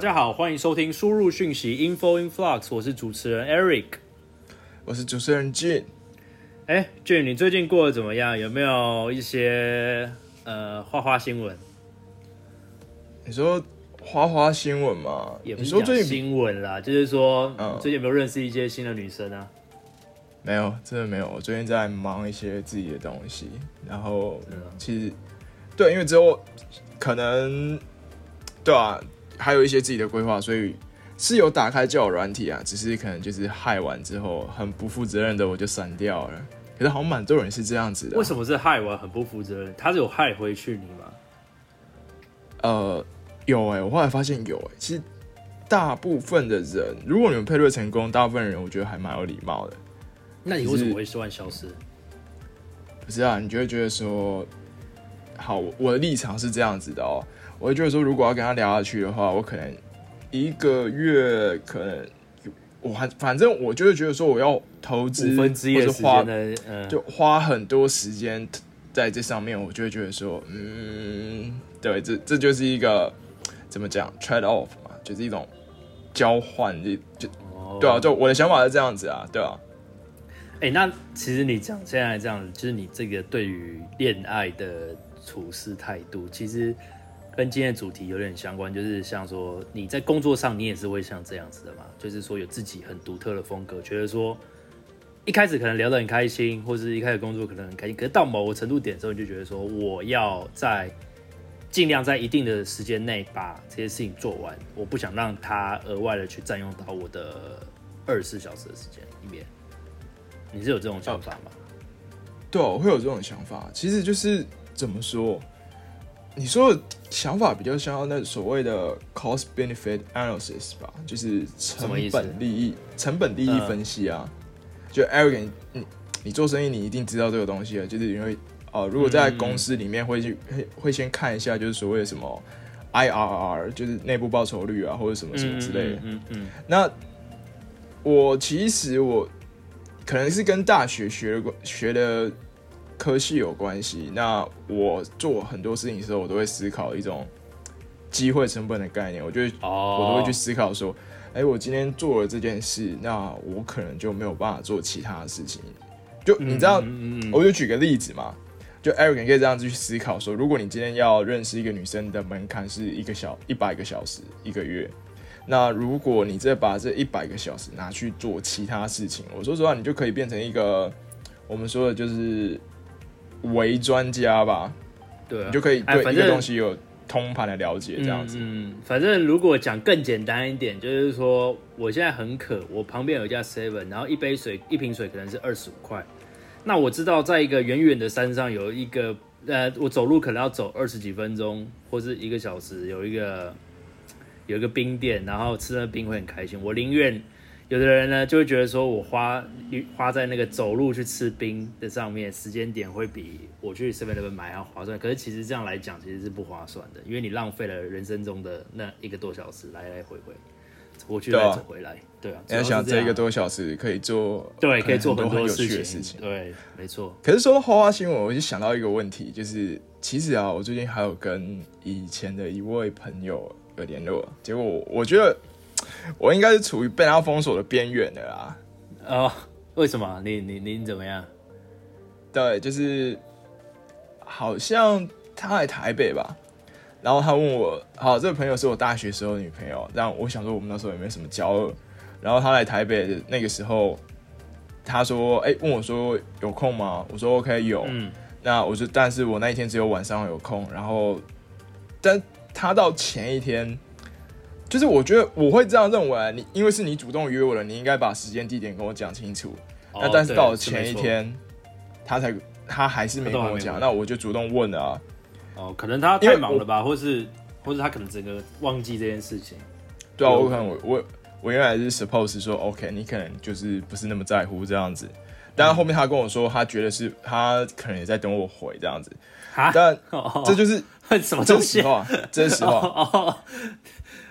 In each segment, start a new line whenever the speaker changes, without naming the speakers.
大家好，欢迎收听输入讯息 Info in Flux，我是主持人 Eric。
我是主持人 Jun。
哎，Jun，你最近过得怎么样？有没有一些呃花花新闻？
你说花花新闻吗？
也不是
你说最近
新闻啦，就是说、
嗯
最近有没有认识一些新的女生啊？
没有，真的没有。我最近在忙一些自己的东西，然后
嗯
其实对，因为之后可能对啊，还有一些自己的规划，所以是有打开交友软体啊，只是可能就是害完之后很不负责任的我就删掉了。可是好像蛮多人是这样子的啊、
为什么是害完很不负责任？他是有害回去你吗？
呃，有哎、我后来发现有哎、其实大部分的人，如果你们配对成功，大部分人我觉得还蛮有礼貌的。
那你为什么会突然消失？
不是啊，你就会觉得说，好，我我的立场是这样子的哦，我会觉得说，如果要跟他聊下去的话，我可能一个月可能我还反正我就会觉得说，我要投资
五分之一的时
或者花
间，嗯，
就花很多时间在这上面，我就会觉得说，嗯，对，这这就是一个怎么讲 trade off 嘛，就是一种交换，就就
哦。
对啊，就我的想法是这样子啊，对啊，
哎、那其实你讲现在这样子，就是你这个对于恋爱的处事态度，其实跟今天的主题有点相关，就是像说你在工作上，你也是会像这样子的嘛，就是说有自己很独特的风格，觉得说一开始可能聊得很开心，或是一开始工作可能很开心，可是到某个程度点之后，你就觉得说我要在尽量在一定的时间内把这些事情做完，我不想让它额外的去占用到我的二十四小时的时间里面。你是有这种想法吗？
对、啊，我会有这种想法。其实就是怎么说，你说的想法比较像那所谓的 cost benefit analysis 吧，就是成本利益成本利益分析啊。就 Eric，你你做生意你一定知道这个东西啊，就是因为呃，如果在公司里面会去会会先看一下，就是所谓的什么 IRR，就是内部报酬率啊，或者什么什么之类的。
嗯嗯嗯
那我其实我可能是跟大学学的学的科系有关系。那我做很多事情的时候，我都会思考一种机会成本的概念。我就我都会去思考说，哎、我今天做了这件事，那我可能就没有办法做其他的事情。就你知道，
嗯嗯嗯
我就举个例子嘛，就 Eric 你可以这样子去思考说，如果你今天要认识一个女生的门槛是一个小一百个小时一个月，那如果你再把这一百个小时拿去做其他事情，我说实话，你就可以变成一个我们说的就是伪专家吧，
对啊，
你就可以对一个东西有通盘的了解，这样子。
嗯，嗯反正如果讲更简单一点，就是说我现在很渴，我旁边有一家 Seven，然后一杯水一瓶水可能是二十五块。那我知道在一个远远的山上有一个，呃，我走路可能要走二十几分钟或是一个小时，有一个有一个冰店，然后吃那冰会很开心。我宁愿有的人呢就会觉得说我花花在那个走路去吃冰的上面，时间点会比我去 Seven Eleven 买要划算。可是其实这样来讲，其实是不划算的，因为你浪费了人生中的那一个多小时来来回回，走过去再走回来。对啊，
你要想
这
一个多小时可以做
对，可以做
很多很有。趣的事情。
对，没错。
可是说到花花新闻，我就想到一个问题，就是其实啊，我最近还有跟以前的一位朋友有联络，结果我我觉得我应该是处于被他封锁的边缘的啦。
哦，为什么？你你你怎么样？
对，就是好像他来台北吧，然后他问我，好，这个朋友是我大学时候的女朋友，但我想说我们那时候也没什么交恶，然后他来台北的那个时候，他说，哎、问我说有空吗？我说 OK 有，
嗯，
那我就，但是我那一天只有晚上有空，然后，但他到前一天，就是我觉得我会这样认为啊，你因为是你主动约我的，你应该把时间地点跟我讲清楚。那
哦
但是到了前一天，他才他还是没跟我讲，那我就主动问了啊。
哦，可能他太忙了吧，或是或是他可能整个忘记这件事情。
对啊，我可能我我我原来是 suppose 说 OK，你可能就是不是那么在乎这样子，但是后面他跟我说，他觉得是他可能也在等我回这样子，
哈，
但
哦
这就是
什么
这
东西？
是实话，这是实话。
哦，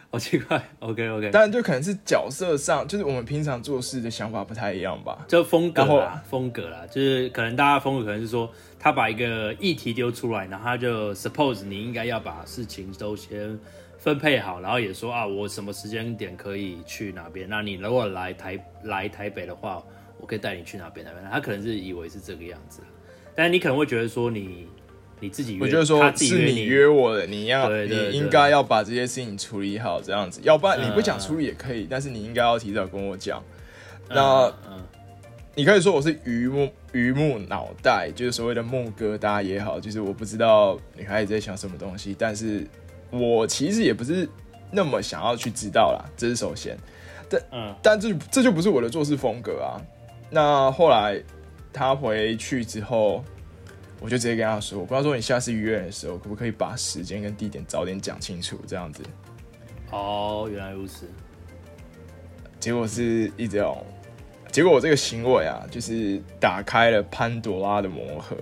好奇怪，OK OK，
当然就可能是角色上，就是我们平常做事的想法不太一样吧。
就风格啦，风格啦，就是可能大家风格可能是说，他把一个议题丢出来，然后他就 suppose 你应该要把事情都先分配好，然后也说啊，我什么时间点可以去哪边，那你如果来台来台北的话，我可以带你去哪边哪边。他可能是以为是这个样子，但是你可能会觉得说你你自己约，
我觉得说是你
你
约我的，你要你应该要把这些事情处理好，这样子，要不然你不想
嗯
处理也可以，但是你应该要提早跟我讲。
嗯
那
嗯
你可以说我是榆木榆木脑袋，就是所谓的木疙瘩也好，就是我不知道女孩子在想什么东西，但是我其实也不是那么想要去知道啦，这是首先。
嗯
但这这就不是我的做事风格啊。那后来他回去之后，我就直接跟他说：“我不知道说，你下次约人的时候，可不可以把时间跟地点早点讲清楚？这样子。
哦，原来如此，”
结果是一种，结果我这个行为啊，就是打开了潘多拉的魔盒。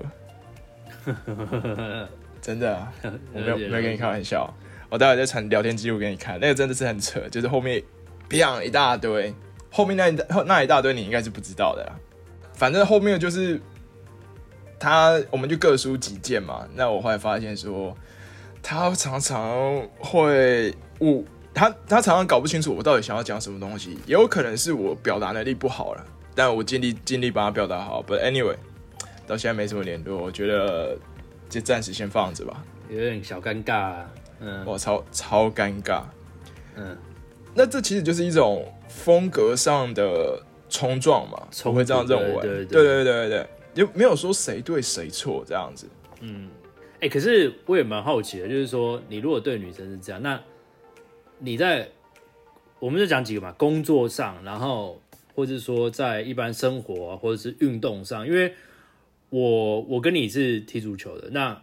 真的、啊，我没有没有跟你开玩笑。我待会再传聊天记录给你看，那个真的是很扯，就是后面砰一大堆，后面那一大那一大堆你应该是不知道的啦。反正后面就是他，我们就各抒己见嘛。那我后来发现说，他常常会误他，他常常搞不清楚我到底想要讲什么东西，也有可能是我表达能力不好了，但我尽力尽力把他表达好。But anyway，到现在没什么联络，我觉得就暂时先放着吧。
有点小尴尬、啊，嗯
哇，超超尴尬。
嗯。
那这其实就是一种风格上的冲撞嘛，
冲
我会这样认为。
对对对
对对对对，就没有说谁对谁错这样子。
嗯哎、可是我也蛮好奇的，就是说，你如果对女生是这样，那你在我们就讲几个嘛，工作上，然后或者是说在一般生活、啊、或者是运动上，因为我我跟你是踢足球的，那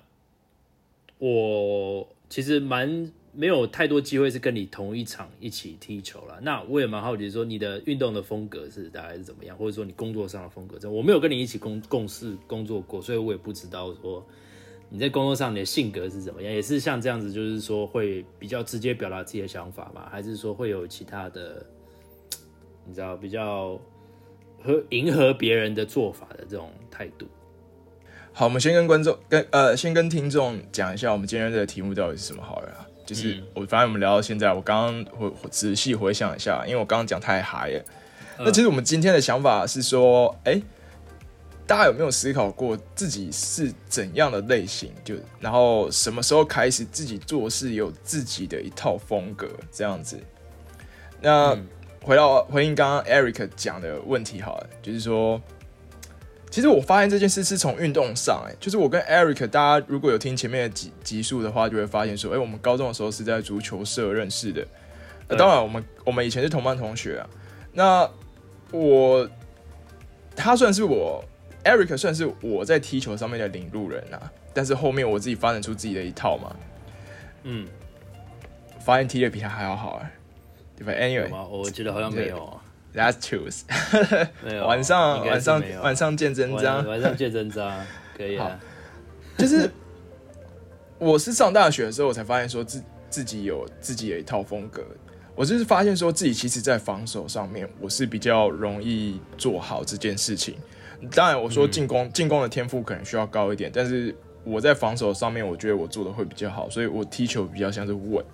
我其实蛮没有太多机会是跟你同一场一起踢球了。那我也蛮好奇，说你的运动的风格是大概是怎么样，或者说你工作上的风格，这我没有跟你一起共共事工作过，所以我也不知道说你在工作上你的性格是怎么样，也是像这样子，就是说会比较直接表达自己的想法吗？还是说会有其他的，你知道比较和迎合别人的做法的这种态度？
好，我们先跟观众跟呃，先跟听众讲一下我们今天的题目到底是什么好了。就是、
嗯
我反正我们聊到现在，我刚刚回仔细回想一下，因为我刚刚讲太嗨了。
嗯
那其实我们今天的想法是说，哎、大家有没有思考过自己是怎样的类型？就然后什么时候开始自己做事有自己的一套风格这样子？那、
嗯
回到回应刚刚 Eric 讲的问题好了，就是说，其实我发现这件事是从运动上、哎，就是我跟 Eric，大家如果有听前面的集集数的话，就会发现说，哎、我们高中的时候是在足球社认识的。那
对
当然，我们我们以前是同班同学啊。那我他算是我 Eric 算是我在踢球上面的领路人啊，但是后面我自己发展出自己的一套嘛，
嗯，
发现踢的比他还要好哎，对吧？Anyway，
有吗？我觉得好像没有啊，
That's
啊。
晚上晚上晚上见真章
晚，晚上见真章，可以啊。
就是我是上大学的时候，我才发现说自自己有自己的一套风格。我就是发现说自己其实，在防守上面，我是比较容易做好这件事情。当然，我说进攻进攻的天赋可能需要高一点，但是我在防守上面，我觉得我做的会比较好，所以我踢球比较像是稳。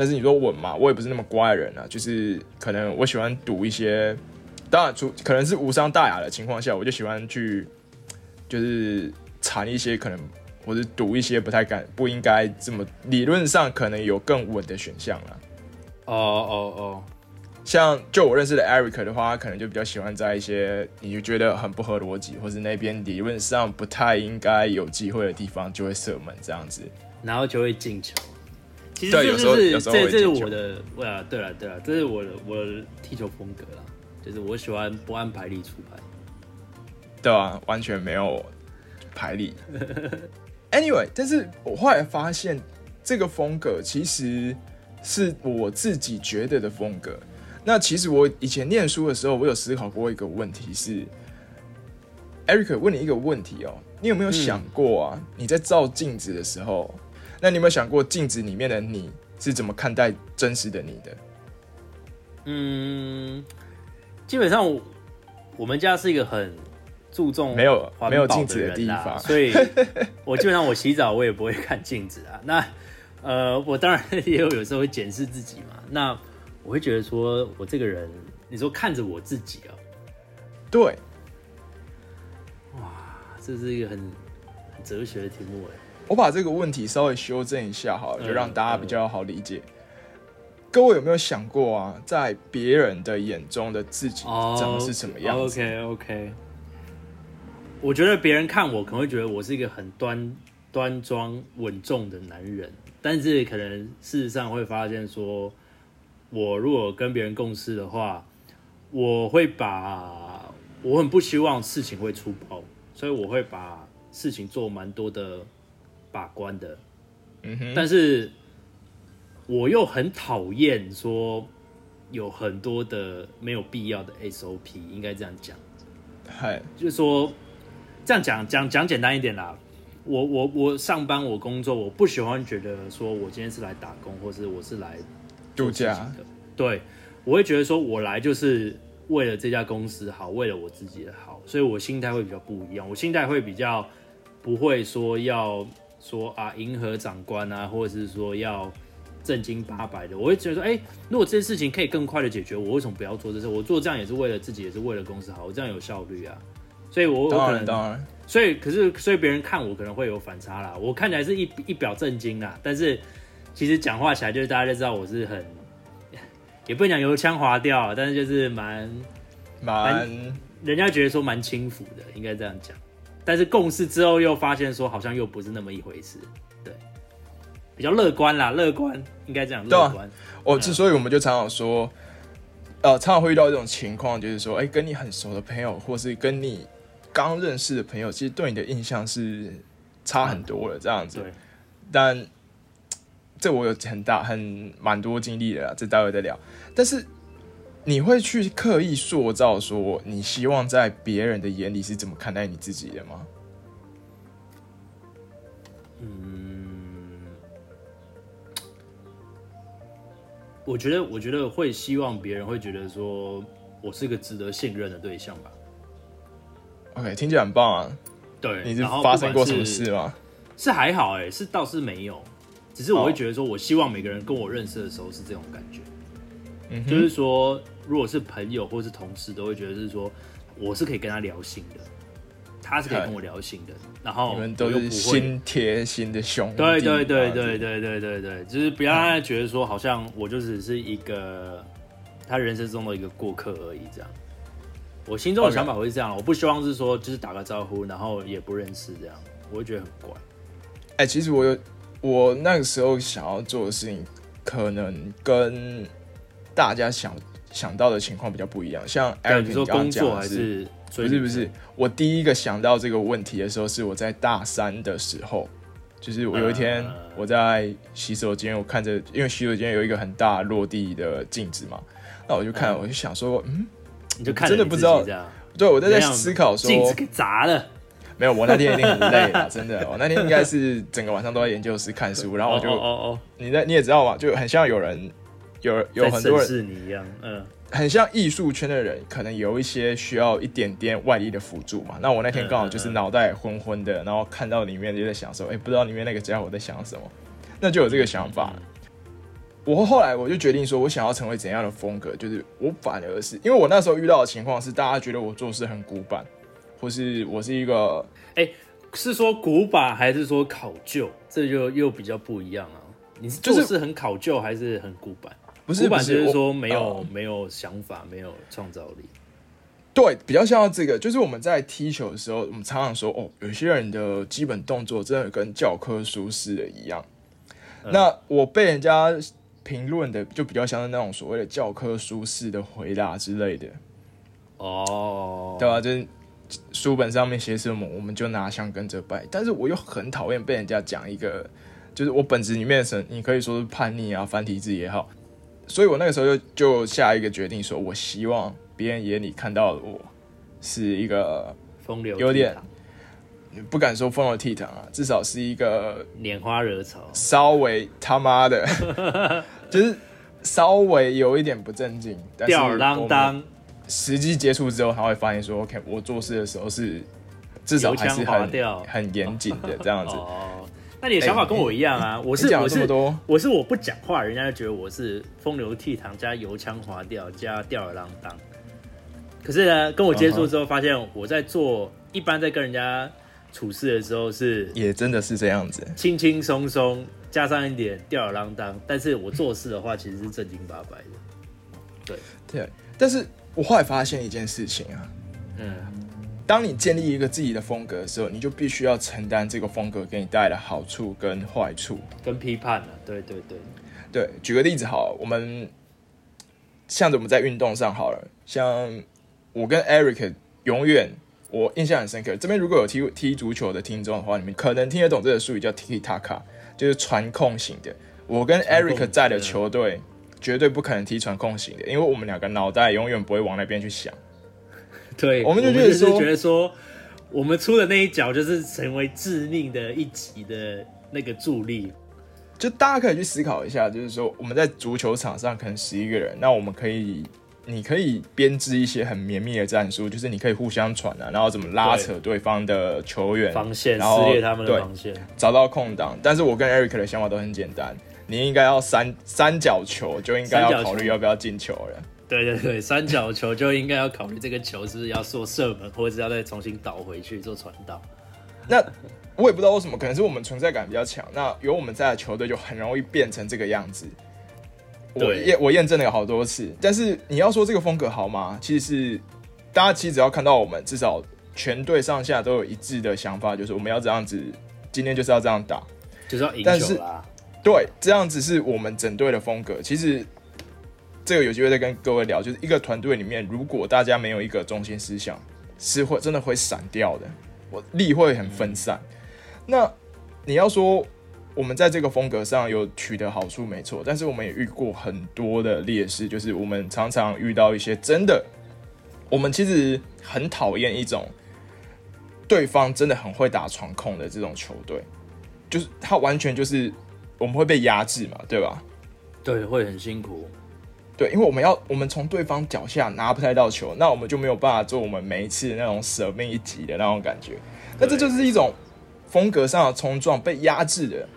但是你说稳嘛，我也不是那么乖的人啊，就是可能我喜欢赌一些，当然除可能是无伤大雅的情况下，我就喜欢去就是缠一些可能或者赌一些不太敢不应该这么理论上可能有更稳的选项了。
哦哦哦，
像就我认识的 Eric 的话，他可能就比较喜欢在一些你就觉得很不合逻辑，或是那边理论上不太应该有机会的地方，就会射门这样子。
然后就会进球。其实
对有时候
这就是
有时候
这这是我的，对啊，对了对了，这是我的我的踢球风格啦，就是我喜欢不按牌理出牌。
对啊，完全没有排力。Anyway，但是我后来发现，这个风格其实是我自己觉得的风格。那其实我以前念书的时候，我有思考过一个问题是，Eric 问你一个问题哦，你有没有想过啊？你在照镜子的时候，那你有没有想过镜子里面的你是怎么看待真实的你的？
嗯，基本上我我们家是一个很注重
没有
环
没有镜子的地方
所以我基本上我洗澡我也不会看镜子啊。那呃，我当然也有有时候会检视自己嘛。那我会觉得说我这个人，你说看着我自己啊，
对，哇
这是一个很很哲学的题目哎。
我把这个问题稍微修正一下好就让大家比较好理解。各位有没有想过啊，在别人的眼中的自己长得是什么样子
？？OK OK，我觉得别人看我可能会觉得我是一个很端端庄稳重的男人，但是可能事实上会发现说，我如果跟别人共事的话，我会把我很不希望事情会出包，所以我会把事情做蛮多的把关的。
嗯哼，
但是我又很讨厌说有很多的没有必要的 SOP，应该这样讲，
嗨，
就是说这样讲讲讲简单一点啦。我我我上班我工作，我不喜欢觉得说我今天是来打工，或是我是来
度假
的。对，我会觉得说我来就是为了这家公司好，为了我自己的好，所以我心态会比较不一样。我心态会比较不会说要说啊迎合长官啊，或者是说要正经八百的。我会觉得说，哎、如果这件事情可以更快的解决，我为什么不要做这事？我做这样也是为了自己，也是为了公司好，我这样有效率啊。所以我我
当
可能
然当然，
所以，可是，所以别人看我可能会有反差啦。我看起来是一一表正经啦，但是其实讲话起来，就是大家就知道我是很，也不能讲油腔滑调啊，但是就是蛮，
蛮
人家觉得说蛮轻浮的，应该这样讲。但是共事之后又发现说，好像又不是那么一回事，对，比较乐观啦，乐观应该这样，乐观。
哦之所以我们就常常说，呃，常常会遇到这种情况，就是说，哎、跟你很熟的朋友，或是跟你刚认识的朋友，其实对你的印象是差很多的这样子。
对，
但这我有很大很蛮多经历的啦，这待会再聊。但是你会去刻意塑造说，你希望在别人的眼里是怎么看待你自己的吗？
嗯我觉得，我觉得会希望别人会觉得说我是个值得信任的对象吧。
OK，听起来很棒啊！
对，
你是发生过什么事吗？
是还好哎、是倒是没有，只是我会
哦
觉得说，我希望每个人跟我认识的时候是这种感觉，
嗯，
就是说，如果是朋友或是同事，都会觉得是说我是可以跟他聊心的，他是可以跟我聊心的，然后
你们都是。心贴心的兄弟。
对对对对对对对对，就是不要让他觉得说好像我就只是一个他人生中的一个过客而已，这样。我心中的想法会是这样，我不希望是说就是打个招呼，然后也不认识这样，我会觉得很怪。
哎、其实我有我那个时候想要做的事情，可能跟大家想想到的情况比较不一样。像
对
，Eric
你说工作还
讲的是，不是不是，我第一个想到这个问题的时候，是我在大三的时候，就是我有一天
呃
我在洗手间，我看着，因为洗手间有一个很大落地的镜子嘛，那我就看，
嗯。
我就想说，嗯，
你就看你
真的不知道，对我在在思考说，
镜子给砸了，
没有，我那天一定很累了，真的，我那天应该是整个晚上都在研究室看书，然后我就，
哦哦。
你在你也知道嘛，就很像有人有
哦，
有很多人，
是你一样，嗯，
很像艺术圈的人，可能有一些需要一点点外力的辅助嘛。那我那天刚好就是脑袋昏昏的，然后看到里面就在想说，哎、不知道里面那个家伙在想什么，那就有这个想法。我后来我就决定说，我想要成为怎样的风格，就是我反而是因为我那时候遇到的情况是，大家觉得我做事很古板，或是我是一个
是说古板还是说考究？这就又比较不一样啊。你是做事很考究还是很古板？
不是
古板就是说没有、
呃
没有想法，没有创造力。
对，比较像这个，就是我们在踢球的时候，我们常常说，哦，有些人的基本动作真的跟教科书似的一样。
嗯
那我被人家评论的，就比较像是那种所谓的教科书式的回答之类的，
哦，
对吧、就是书本上面写什么，我们就拿香跟着拜。但是我又很讨厌被人家讲一个，就是我本质里面的神，你可以说是叛逆啊、繁体字也好。所以我那个时候就就下一个决定，说我希望别人眼里看到的我是一个
风流
有点不敢说风流倜傥啊，至少是一个
拈花惹草，
稍微他妈的，就是稍微有一点不正经，
吊儿郎当，
实际接触之后，他会发现说，OK，我做事的时候是至少还是很很严谨的这样子。
哦，那你的想法跟我一样啊，我是我是
了这么多，
我是我不讲话，人家就觉得我是风流倜傥加油腔滑调加吊儿郎当。可是呢，跟我接触之后，发现我在做一般在跟人家处事的时候是
也真的是这样子。
轻轻松松，加上一点吊儿郎当，但是我做事的话其实是正经八百的。
对，但是我后来发现一件事情啊，
嗯，
当你建立一个自己的风格的时候，你就必须要承担这个风格给你带来的好处跟坏处。
跟批判了，对对对，
对，举个例子好了，我们像着我们在运动上好了，像我跟 Eric 永远我印象很深刻。这边如果有踢踢足球的听众的话，你们可能听得懂这个术语叫 Tiki Taka，就是传控型的。我跟 Eric 在的球队绝对不可能踢传控型的，因为我们两个脑袋永远不会往那边去想。
对，
我们就觉得
就是
说
觉得说，我们出的那一脚就是成为致命的一击的那个助力。
就大家可以去思考一下，就是说我们在足球场上可能十一个人，那我们可以，你可以编织一些很绵密的战术，就是你可以互相传啊，然后怎么拉扯对方的球员
防线
然后
撕裂他们的防线，
找到空档。但是我跟 Eric 的想法都很简单，你应该要三三角球就应该要考虑要不要进球了。
对对对，三角球就应该要考虑这个球是不是要做射门，或者是要再重新倒回去做传导。
那我也不知道为什么，可能是我们存在感比较强。那有我们在的球队就很容易变成这个样子。我
对
验我验证了有好多次，但是你要说这个风格好吗？其实是大家其实只要看到我们，至少全队上下都有一致的想法，就是我们要这样子，今天就是要这样打。
就是要赢
但是
球啦。
对，这样子是我们整队的风格。其实这个有机会再跟各位聊，就是一个团队里面，如果大家没有一个中心思想，是会真的会散掉的，我力会很分散。那你要说我们在这个风格上有取得好处，没错，但是我们也遇过很多的劣势，就是我们常常遇到一些真的，我们其实很讨厌一种对方真的很会打传控的这种球队，就是他完全就是我们会被压制嘛，对吧？
对，会很辛苦。
对，因为我们要我们从对方脚下拿不太到球，那我们就没有办法做我们每一次那种舍命一击的那种感觉。那这就是一种风格上的冲撞，被压制的。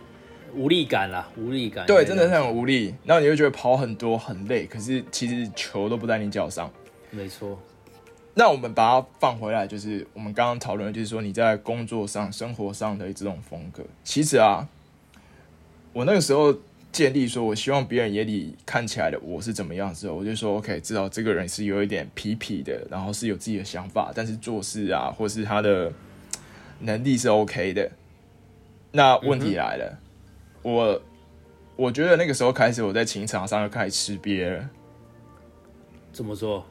无力感啦，无力感。
对，真的是很无力。然后你就觉得跑很多很累，可是其实球都不在你脚上。
没错。
那我们把它放回来，就是我们刚刚讨论的，就是说你在工作上、生活上的这种风格。其实啊，我那个时候建立说，我希望别人眼里看起来的我是怎么样之后，我就说 OK，知道这个人是有一点痞痞的，然后是有自己的想法，但是做事啊，或是他的能力是 OK 的。那问题来了，我我觉得那个时候开始，我在情场上就开始吃瘪了。
怎么说？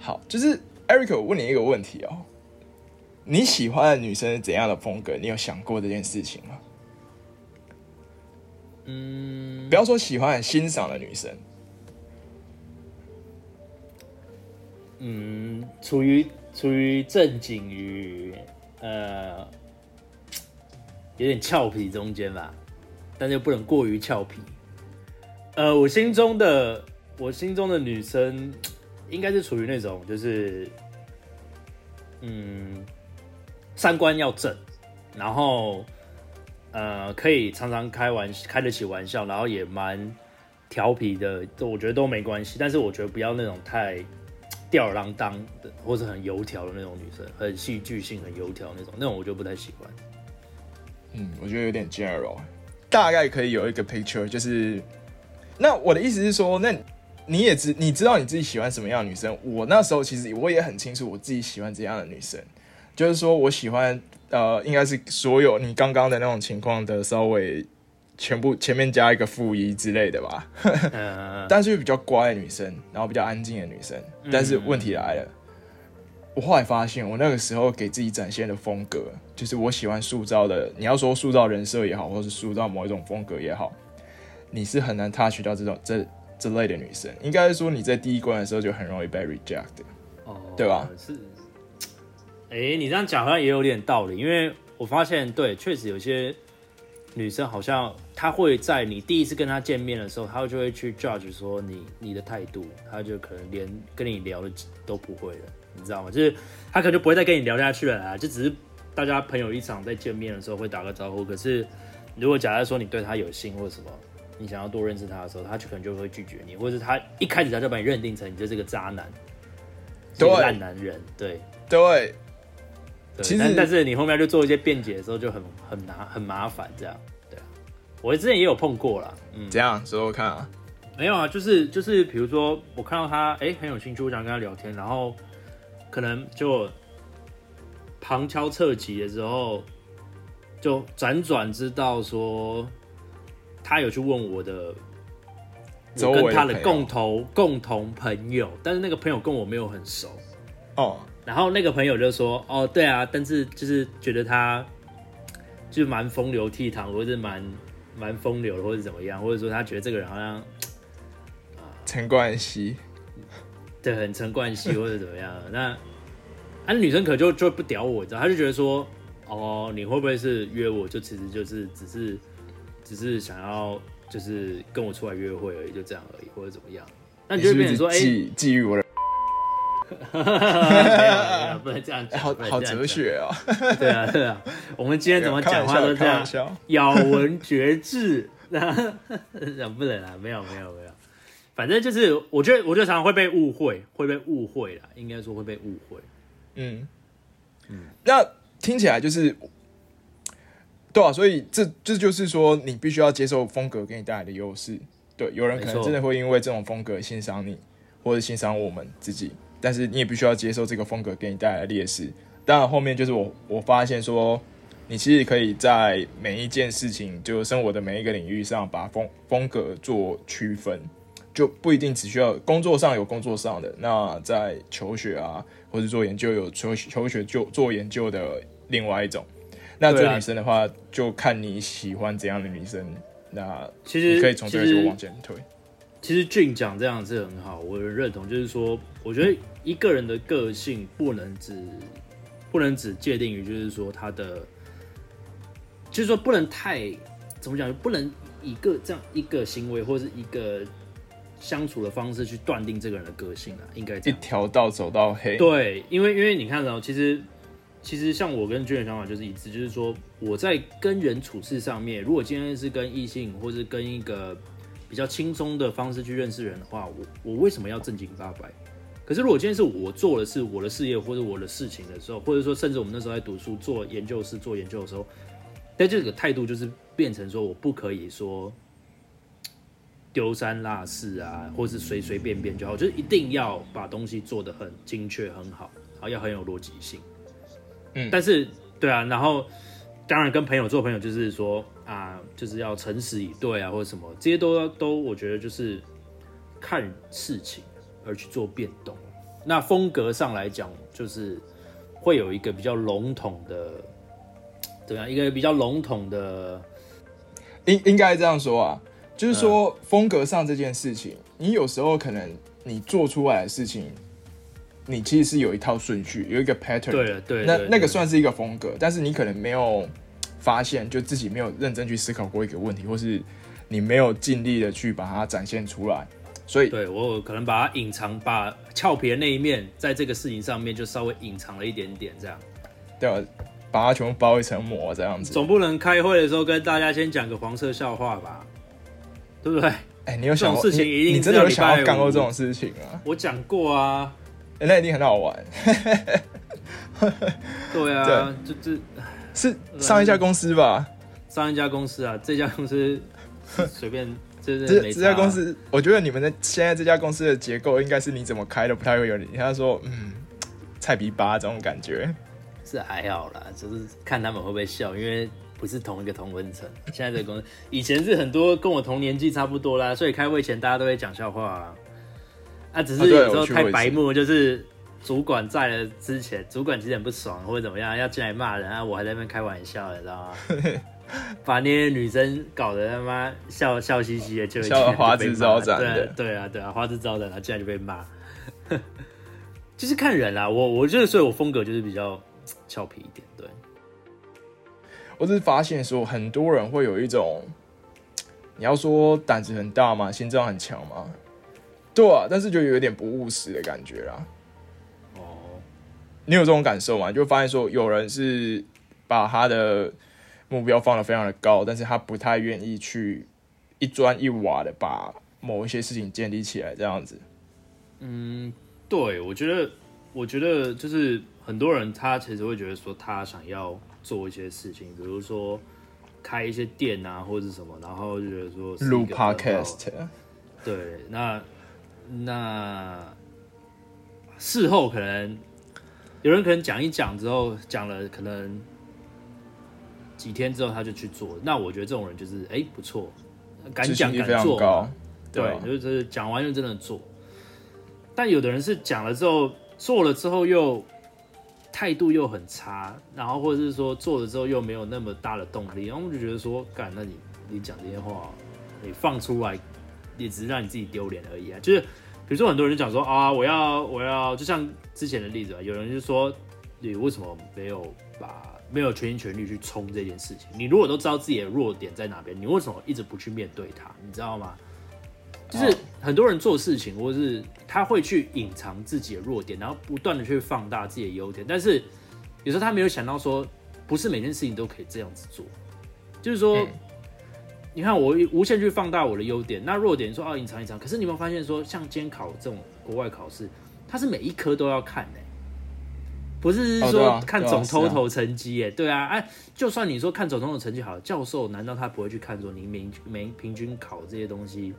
好，就是 Eric，我问你一个问题哦，你喜欢的女生是怎样的风格？你有想过这件事情吗？
嗯，
不要说喜欢，很欣赏的女生。
嗯，处于处于正经与呃有点俏皮中间吧，但是又不能过于俏皮。呃，我心中的我心中的女生应该是处于那种就是嗯三观要正，然后呃可以常常开玩开得起玩笑，然后也蛮调皮的，都我觉得都没关系。但是我觉得不要那种太吊儿郎当的，或者很油条的那种女生，很戏剧性、很油条那种，那种我就不太喜欢。
嗯，我觉得有点 general，大概可以有一个 picture，就是那我的意思是说，那你也知你知道你自己喜欢什么样的女生。我那时候其实我也很清楚我自己喜欢怎样的女生，就是说我喜欢呃，应该是所有你刚刚的那种情况的稍微全部前面加一个负一之类的吧。
呃，
但是比较乖的女生，然后比较安静的女生。但是问题来了，我后来发现，我那个时候给自己展现的风格，就是我喜欢塑造的。你要说塑造人设也好，或是塑造某一种风格也好，你是很难 touch 到这种这这类的女生。应该是说你在第一关的时候就很容易被 reject。
哦，
对吧？
是，哎、你这样讲好像也有点道理，因为我发现，对，确实有些女生好像她会在你第一次跟她见面的时候，她就会去 judge 说你你的态度，她就可能连跟你聊的都不会了，你知道吗？就是她可能就不会再跟你聊下去了啦，就只是大家朋友一场在见面的时候会打个招呼，可是如果假设说你对她有心或者什么。你想要多认识她的时候，她就可能就会拒绝你，或者是她一开始她就把你认定成你就是个渣男，烂男人，对，
对，其实
但但是你后面就做一些辩解的时候就很很难很麻烦，这样，对。啊，我之前也有碰过啦，嗯，
怎样？说说看啊？
没有啊，就是就是比如说我看到他哎、很有兴趣，我想跟他聊天，然后可能就旁敲侧击的时候，就辗转知道说他有去问我的我跟他的共同共同朋友，但是那个朋友跟我没有很熟，
哦，
然后那个朋友就说：“哦，对啊，但是就是觉得他就是蛮风流倜傥，或者是蛮蛮风流的，或者怎么样，或者说他觉得这个人好像
陈冠希，
对很陈冠希或者怎么样。那啊，女生可就就不屌我，你知道，她就觉得说：哦，你会不会是约我？就其实就是只是只是想要就是跟我出来约会而已，就这样而已，或者怎么样？那你就会变成说：哎、
觊觊觎我的？
不能这样
哎
讲，
好好。哲学啊！
对啊，对啊，我们今天怎么
开
讲，话都这样。咬文嚼字，忍 不能啊，没有没有没有，反正就是我觉得我觉得常常会被误会，会被误会啦，应该说会被误会。
嗯嗯那听起来就是，对啊，所以这这就是说，你必须要接受风格给你带来的优势。对，有人可能真的会因为这种风格欣赏你，或者欣赏我们自己，但是你也必须要接受这个风格给你带来的劣势。当然，后面就是我我发现说，你其实可以在每一件事情，就生活的每一个领域上，把风风格做区分，就不一定只需要工作上有工作上的，那在求学啊，或者做研究有求求学就做研究的另外一种。那追
对啊
女生的话，就看你喜欢怎样的女生，那
其实
你可以从这个
其实
就往前推。
其实俊讲这样是很好，我认同。就是说，我觉得一个人的个性不能只不能只界定于，就是说他的，就是说不能太怎么讲，不能以一个这样一个行为或是一个相处的方式去断定这个人的个性啊，应该这
一。条道走到黑，
对，因为因为你看到、其实其实像我跟俊的想法就是一致，就是说我在跟人处事上面，如果今天是跟异性或是跟一个比较轻松的方式去认识人的话，我我为什么要正经八百？可是如果今天是我做的是我的事业或者我的事情的时候，或者说甚至我们那时候在读书做研究室做研究的时候，但这个态度就是变成说我不可以说丢三落四啊，或是随随便便就好，就是一定要把东西做得很精确很好，然后要很有逻辑性。
嗯
但是对啊，然后当然跟朋友做朋友就是说啊，就是要诚实以对啊，或者什么，这些都要都我觉得就是看事情而去做变动。那风格上来讲，就是会有一个比较笼统的，怎么样？一个比较笼统的，
应应该这样说啊，就是说风格上这件事情，你有时候可能你做出来的事情，你其实是有一套顺序，有一个 pattern，
对了对
那那个算是一个风格，但是你可能没有发现，就自己没有认真去思考过一个问题，或是你没有尽力的去把它展现出来，所以
对我可能把它隐藏，把俏皮的那一面，在这个事情上面就稍微隐藏了一点点，这样。
对吧？把它全部包一层膜这样子。
总不能开会的时候跟大家先讲个黄色笑话吧，对不对？
哎、你有想过
这种事情一定
你真的有想要干过这种事情啊？
我讲过啊，
哎那一定很好玩。
对啊，就这
是上一家公司吧？
上一家公司啊，这家公司 随便，就是
这
没差啊
这家公司，我觉得你们的现在这家公司的结构应该是你怎么开都不太会有你。他说，嗯，菜皮吧这种感觉。
是还好啦，就是看他们会不会笑，因为不是同一个同温层。现在这个公司以前是很多跟我同年纪差不多啦，所以开会前大家都会讲笑话啊。啊，只是有时候太白目，就是主管在了之前，主管其实很不爽或者怎么样，要进来骂人啊，我还在那边开玩笑，你知道吗？把那些女生搞得他妈笑笑嘻嘻的，就
笑得花枝招展
对对啊对啊，花枝招展，然后进来就被骂。就是看人啦，我我就是，所以我风格就是比较俏皮一点。对，
我只是发现说，很多人会有一种，你要说胆子很大嘛，心脏很强嘛，对啊，但是就有点不务实的感觉啦。
哦，
你有这种感受吗？就发现说，有人是把他的目标放得非常的高，但是他不太愿意去一砖一瓦的把某一些事情建立起来，这样子。
嗯，对，我觉得，我觉得就是很多人他其实会觉得说，他想要做一些事情，比如说开一些店啊，或者什么，然后就觉得说
录 podcast，
对，那那事后可能有人可能讲一讲之后，讲了可能几天之后他就去做，那我觉得这种人就是哎、不错，敢
执
讲敢做。对，
啊
就是讲完就真的做。但有的人是讲了之后，做了之后又态度又很差，然后或者是说做了之后又没有那么大的动力，然后我就觉得说，干，那你你讲这些话，你放出来也只是让你自己丢脸而已啊。就是比如说很多人就讲说啊，我要我要，就像之前的例子啊，有人就说你为什么没有把没有全心全力去冲这件事情？你如果都知道自己的弱点在哪边，你为什么一直不去面对它？你知道吗？就是
哦
很多人做事情，或者是他会去隐藏自己的弱点，然后不断的去放大自己的优点，但是有时候他没有想到说，不是每件事情都可以这样子做。就是说，
嗯
你看我无限去放大我的优点，那弱点说哦隐藏隐藏，可是你有没有发现说，像监考这种国外考试，它是每一科都要看的、不是说看总
对啊是啊
total 成绩耶，对啊，哎、就算你说看总 total 成绩好，教授难道他不会去看说你每每平均考这些东西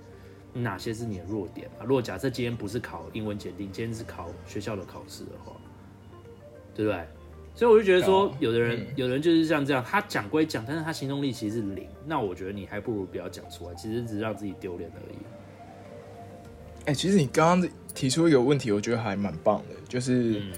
哪些是你的弱点啊？如果假设今天不是考英文检定，今天是考学校的考试的话，对不对？所以我就觉得说
哦，
有的人、
嗯
有的人就是像这样，他讲归讲，但是他行动力其实是零。那我觉得你还不如不要讲出来，其实只是让自己丢脸而已。
哎、其实你刚刚提出一个问题，我觉得还蛮棒的，就是、
嗯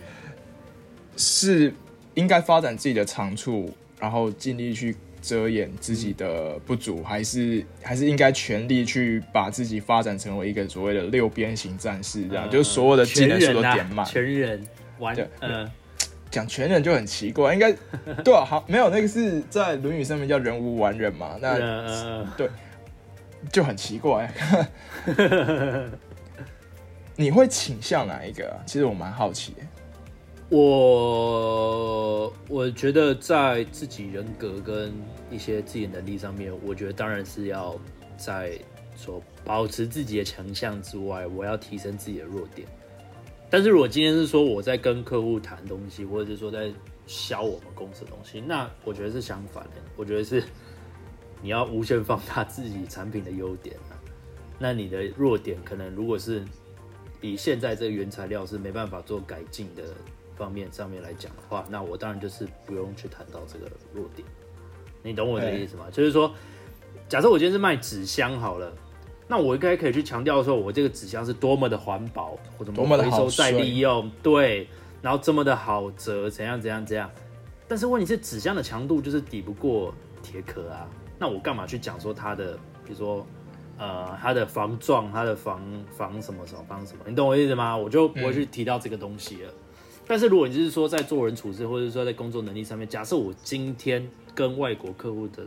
是应该发展自己的长处，然后尽力去遮掩自己的不足，还是还是应该全力去把自己发展成为一个所谓的六边形战士，这样、
呃
就是所有的技能数都点满。
全人完
对，
嗯，
讲全人就很奇怪，应该 对啊，好，没有那个是在《论语》上面叫人无完人嘛，那
呃呃
就很奇怪。你会倾向哪一个啊？其实我蛮好奇的。
我我觉得在自己人格跟一些自己能力上面，我觉得当然是要在说保持自己的强项之外，我要提升自己的弱点。但是如果今天是说我在跟客户谈东西，或者是说在销我们公司的东西，那我觉得是相反的。我觉得是你要无限放大自己产品的优点啊。那你的弱点可能如果是以现在这个原材料是没办法做改进的方面上面来讲的话，那我当然就是不用去谈到这个弱点。你懂我的意思吗？就是说，假设我今天是卖纸箱好了，那我应该可以去强调说，我这个纸箱是多么的环保，或者
多么的好
回收再利用，对，然后这么的好折，怎样怎样怎样。但是问题是，纸箱的强度就是抵不过铁壳啊，那我干嘛去讲说它的，比如说呃，它的防撞，它的防防什么什么防什么，你懂我意思吗？我就不会去提到这个东西了。但是如果你就是说在做人处事，或者说在工作能力上面，假设我今天跟外国客户的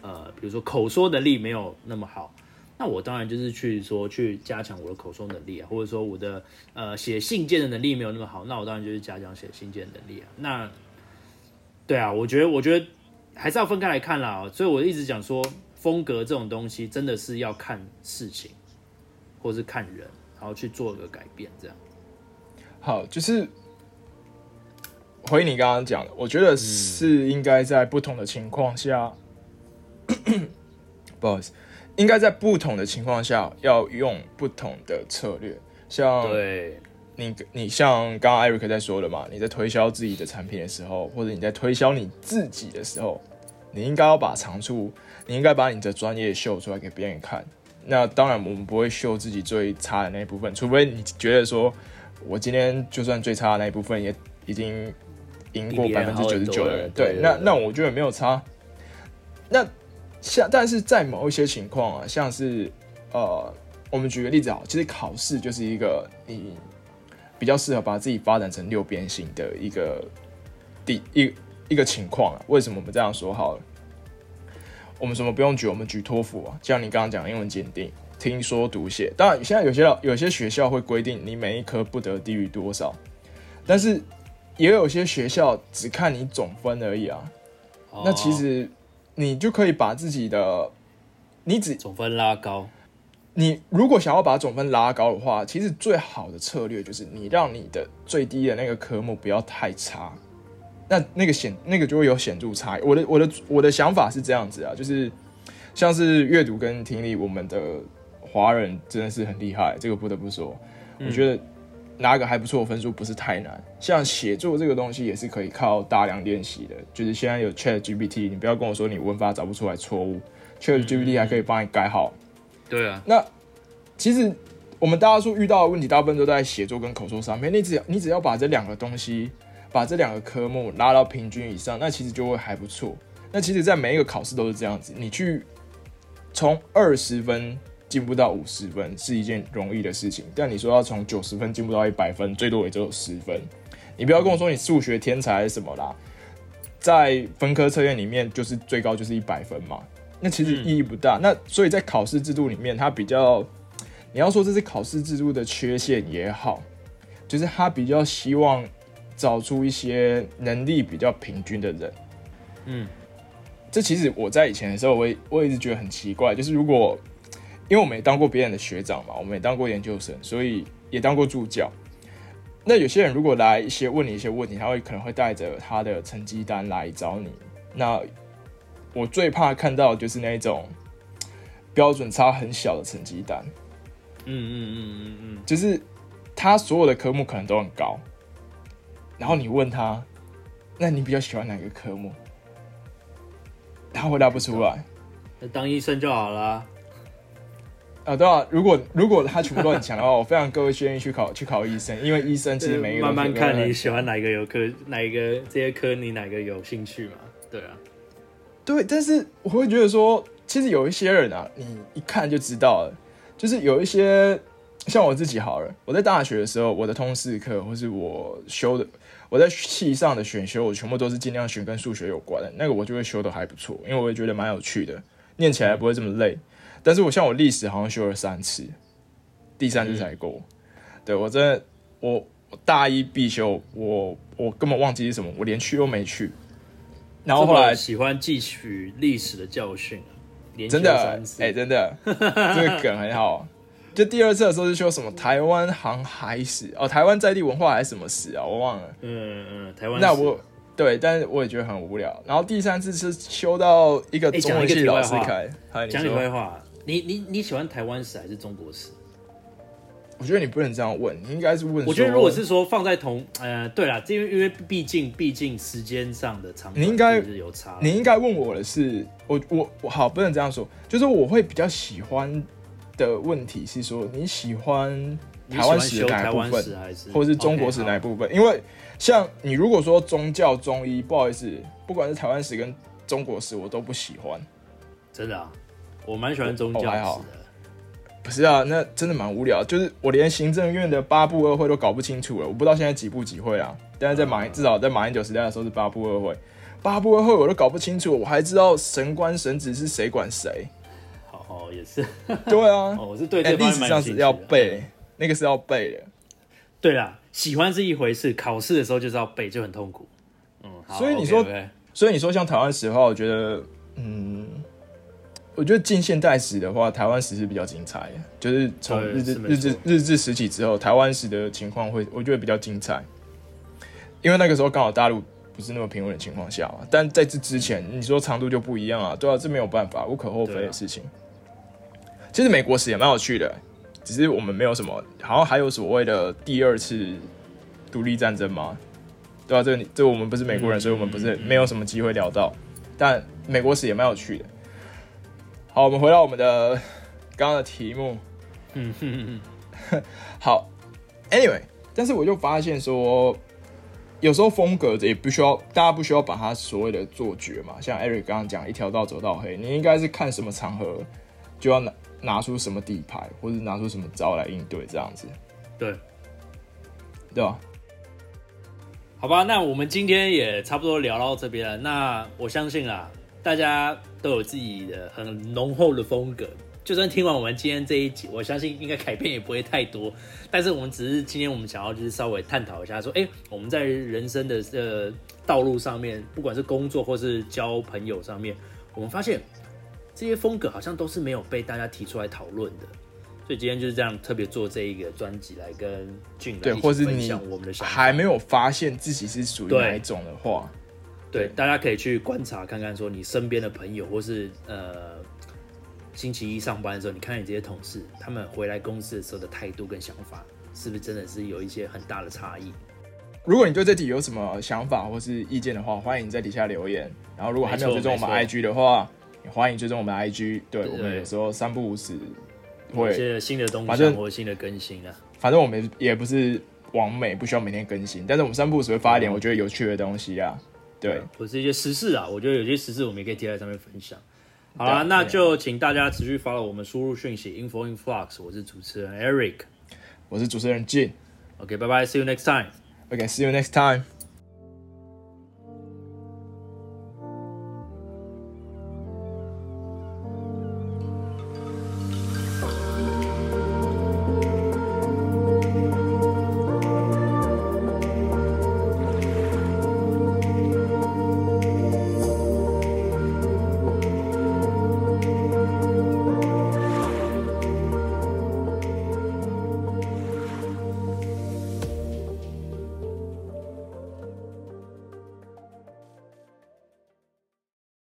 呃，比如说口说能力没有那么好，那我当然就是去说去加强我的口说能力啊，或者说我的呃写信件的能力没有那么好，那我当然就是加强写信件的能力啊。那对啊，我觉得我觉得还是要分开来看啦。所以我一直讲说，风格这种东西真的是要看事情，或是看人，然后去做个改变，这样。
好，就是回你刚刚讲的，我觉得是应该在不同的情况下，不好意思，应该在不同的情况下要用不同的策略。像
对，
你，你像刚刚艾瑞克在说的嘛，你在推销自己的产品的时候，或者你在推销你自己的时候，你应该要把长处，你应该把你的专业秀出来给别人看。那当然，我们不会秀自己最差的那一部分，除非你觉得说，我今天就算最差的那一部分也已经赢过百分之九十九的人，对那那我觉得没有差。那像，但是在某一些情况啊，像是呃，我们举个例子好，其实考试就是一个你比较适合把自己发展成六边形的一个第一一个情况啊。为什么我们这样说好了？我们什么不用举？我们举托福啊，像你刚刚讲英文检定、听说读写。当然，现在有些有些学校会规定你每一科不得低于多少，但是也有些学校只看你总分而已啊。那其实你就可以把自己的你只
总分拉高。
你如果想要把总分拉高的话，其实最好的策略就是你让你的最低的那个科目不要太差，那那个显那个就会有显著差异。我的我的我的想法是这样子啊，就是像是阅读跟听力，我们的华人真的是很厉害，这个不得不说。我觉得拿个还不错的分数不是太难。像写作这个东西也是可以靠大量练习的，就是现在有 Chat GPT，你不要跟我说你文法找不出来错误，Chat GPT 还可以帮你改好。
对啊，
那其实我们大多数遇到的问题，大部分都在写作跟口说上面。你只要你只要把这两个东西，把这两个科目拉到平均以上，那其实就会还不错。那其实，在每一个考试都是这样子，你去从二十分进步到五十分是一件容易的事情，但你说要从九十分进步到一百分，最多也就十分。你不要跟我说你数学天才是什么啦，在分科测验里面就是最高就是一百分嘛。那其实意义不大。那所以在考试制度里面，它比较，你要说这是考试制度的缺陷也好，就是它比较希望找出一些能力比较平均的人。嗯，这其实我在以前的时候，我也我一直觉得很奇怪，就是如果因为我们也当过别人的学长嘛，我们也当过研究生，所以也当过助教。那有些人如果来一些问你一些问题，他会可能会带着他的成绩单来找你。那我最怕看到就是那种标准差很小的成绩单，嗯嗯嗯嗯嗯，就是他所有的科目可能都很高，然后你问他，那你比较喜欢哪个科目？他回答不出来，
那当医生就好了。
啊，对啊，如果如果他全部都很强的话，我非常各位建议去考去考医生，因为医生其实每一个
慢慢看你喜欢哪一个有科，哪一个这些科你哪个有兴趣嘛？对啊。
对，但是我会觉得说，其实有一些人啊，你一看就知道了。就是有一些像我自己好了，我在大学的时候，我的通识课或是我修的，我在系上的选修，我全部都是尽量选跟数学有关的，那个我就会修的还不错，因为我也觉得蛮有趣的，念起来不会这么累。但是我像我历史好像修了三次，第三次才过。对我真的，我大一必修，我我根本忘记是什么，我连去都没去。然后后来
喜欢汲取历史的教训，
真的，哎，真的，这个梗很好。就第二次的时候是修什么台湾航海史哦，台湾在地文化还是什么史啊？我忘了。
嗯嗯，台湾。
那我对，但是我也觉得很无聊。然后第三次是修到一个中文系老师开，
讲你坏话。你你你喜欢台湾史还是中国史？
我觉得你不能这样问，你应该是问。
我觉得如果是说放在同，呃，对了，因为因为毕竟毕竟时间上的长，
你应该
有差。
你应该问我的是，我我我好不能这样说，就是我会比较喜欢的问题是说，你喜欢台湾史哪一部分，或者是中国史哪一部分？因为像你如果说宗教中医，不好意思，不管是台湾史跟中国史，我都不喜欢。
真的啊，我蛮喜欢宗教史的。
不是啊，那真的蛮无聊。就是我连行政院的八部二会都搞不清楚了，我不知道现在几部几会啊。但是在马至少在马英九时代的时候是八部二会，八部二会我都搞不清楚，我还知道神官神职是谁管谁。
哦，也是。
对啊，
我是对
历史上是要背，那个是要背的。
对啦，喜欢是一回事，考试的时候就是要背，就很痛苦。
嗯，所以你说，所以你说像台湾史的话，我觉得，嗯。我觉得近现代史的话，台湾史是比较精彩的，就是从日治日治日治时期之后，台湾史的情况会我觉得比较精彩，因为那个时候刚好大陆不是那么平稳的情况下嘛。但在这之前，你说长度就不一样啊，对啊，这没有办法，无可厚非的事情。其实美国史也蛮有趣的，只是我们没有什么，好像还有所谓的第二次独立战争嘛，对啊？这这我们不是美国人，所以我们不是没有什么机会聊到，但美国史也蛮有趣的。好，我们回到我们的刚刚的题目。嗯哼哼，好，Anyway，但是我就发现说，有时候风格也不需要，大家不需要把它所谓的做绝嘛。像 Eric 刚刚讲，一条道走到黑，你应该是看什么场合就要拿拿出什么底牌，或者拿出什么招来应对，这样子。
对，
对吧？
好吧，那我们今天也差不多聊到这边了。那我相信啊，大家都有自己的很浓厚的风格。就算听完我们今天这一集，我相信应该改变也不会太多。但是我们只是今天我们想要就是稍微探讨一下，说，哎，我们在人生的呃道路上面，不管是工作或是交朋友上面，我们发现这些风格好像都是没有被大家提出来讨论的。所以今天就是这样特别做这一个专辑来跟俊
对，或是
你我们的
还没有发现自己是属于哪一种的话，
对，大家可以去观察看看，说你身边的朋友或是呃。星期一上班的时候，你看你这些同事，他们回来公司的时候的态度跟想法，是不是真的是有一些很大的差异？
如果你对这题有什么想法或是意见的话，欢迎在底下留言。然后，如果还没有追踪我们 IG 的话，也欢迎追踪我们 IG。对我们有时候三不五时会
一些新的东西或新的更新啊。
反正我们也不是完美，不需要每天更新，但是我们三不五时会发一点我觉得有趣的东西啊。对，
或是一些时事啊，我觉得有些时事我们也可以贴在上面分享。好了，那就请大家持续 follow 我们输入讯息 info influx。我是主持人 Eric，
我是主持人 Jin。
OK，拜拜，See you next time。
OK，See you next time。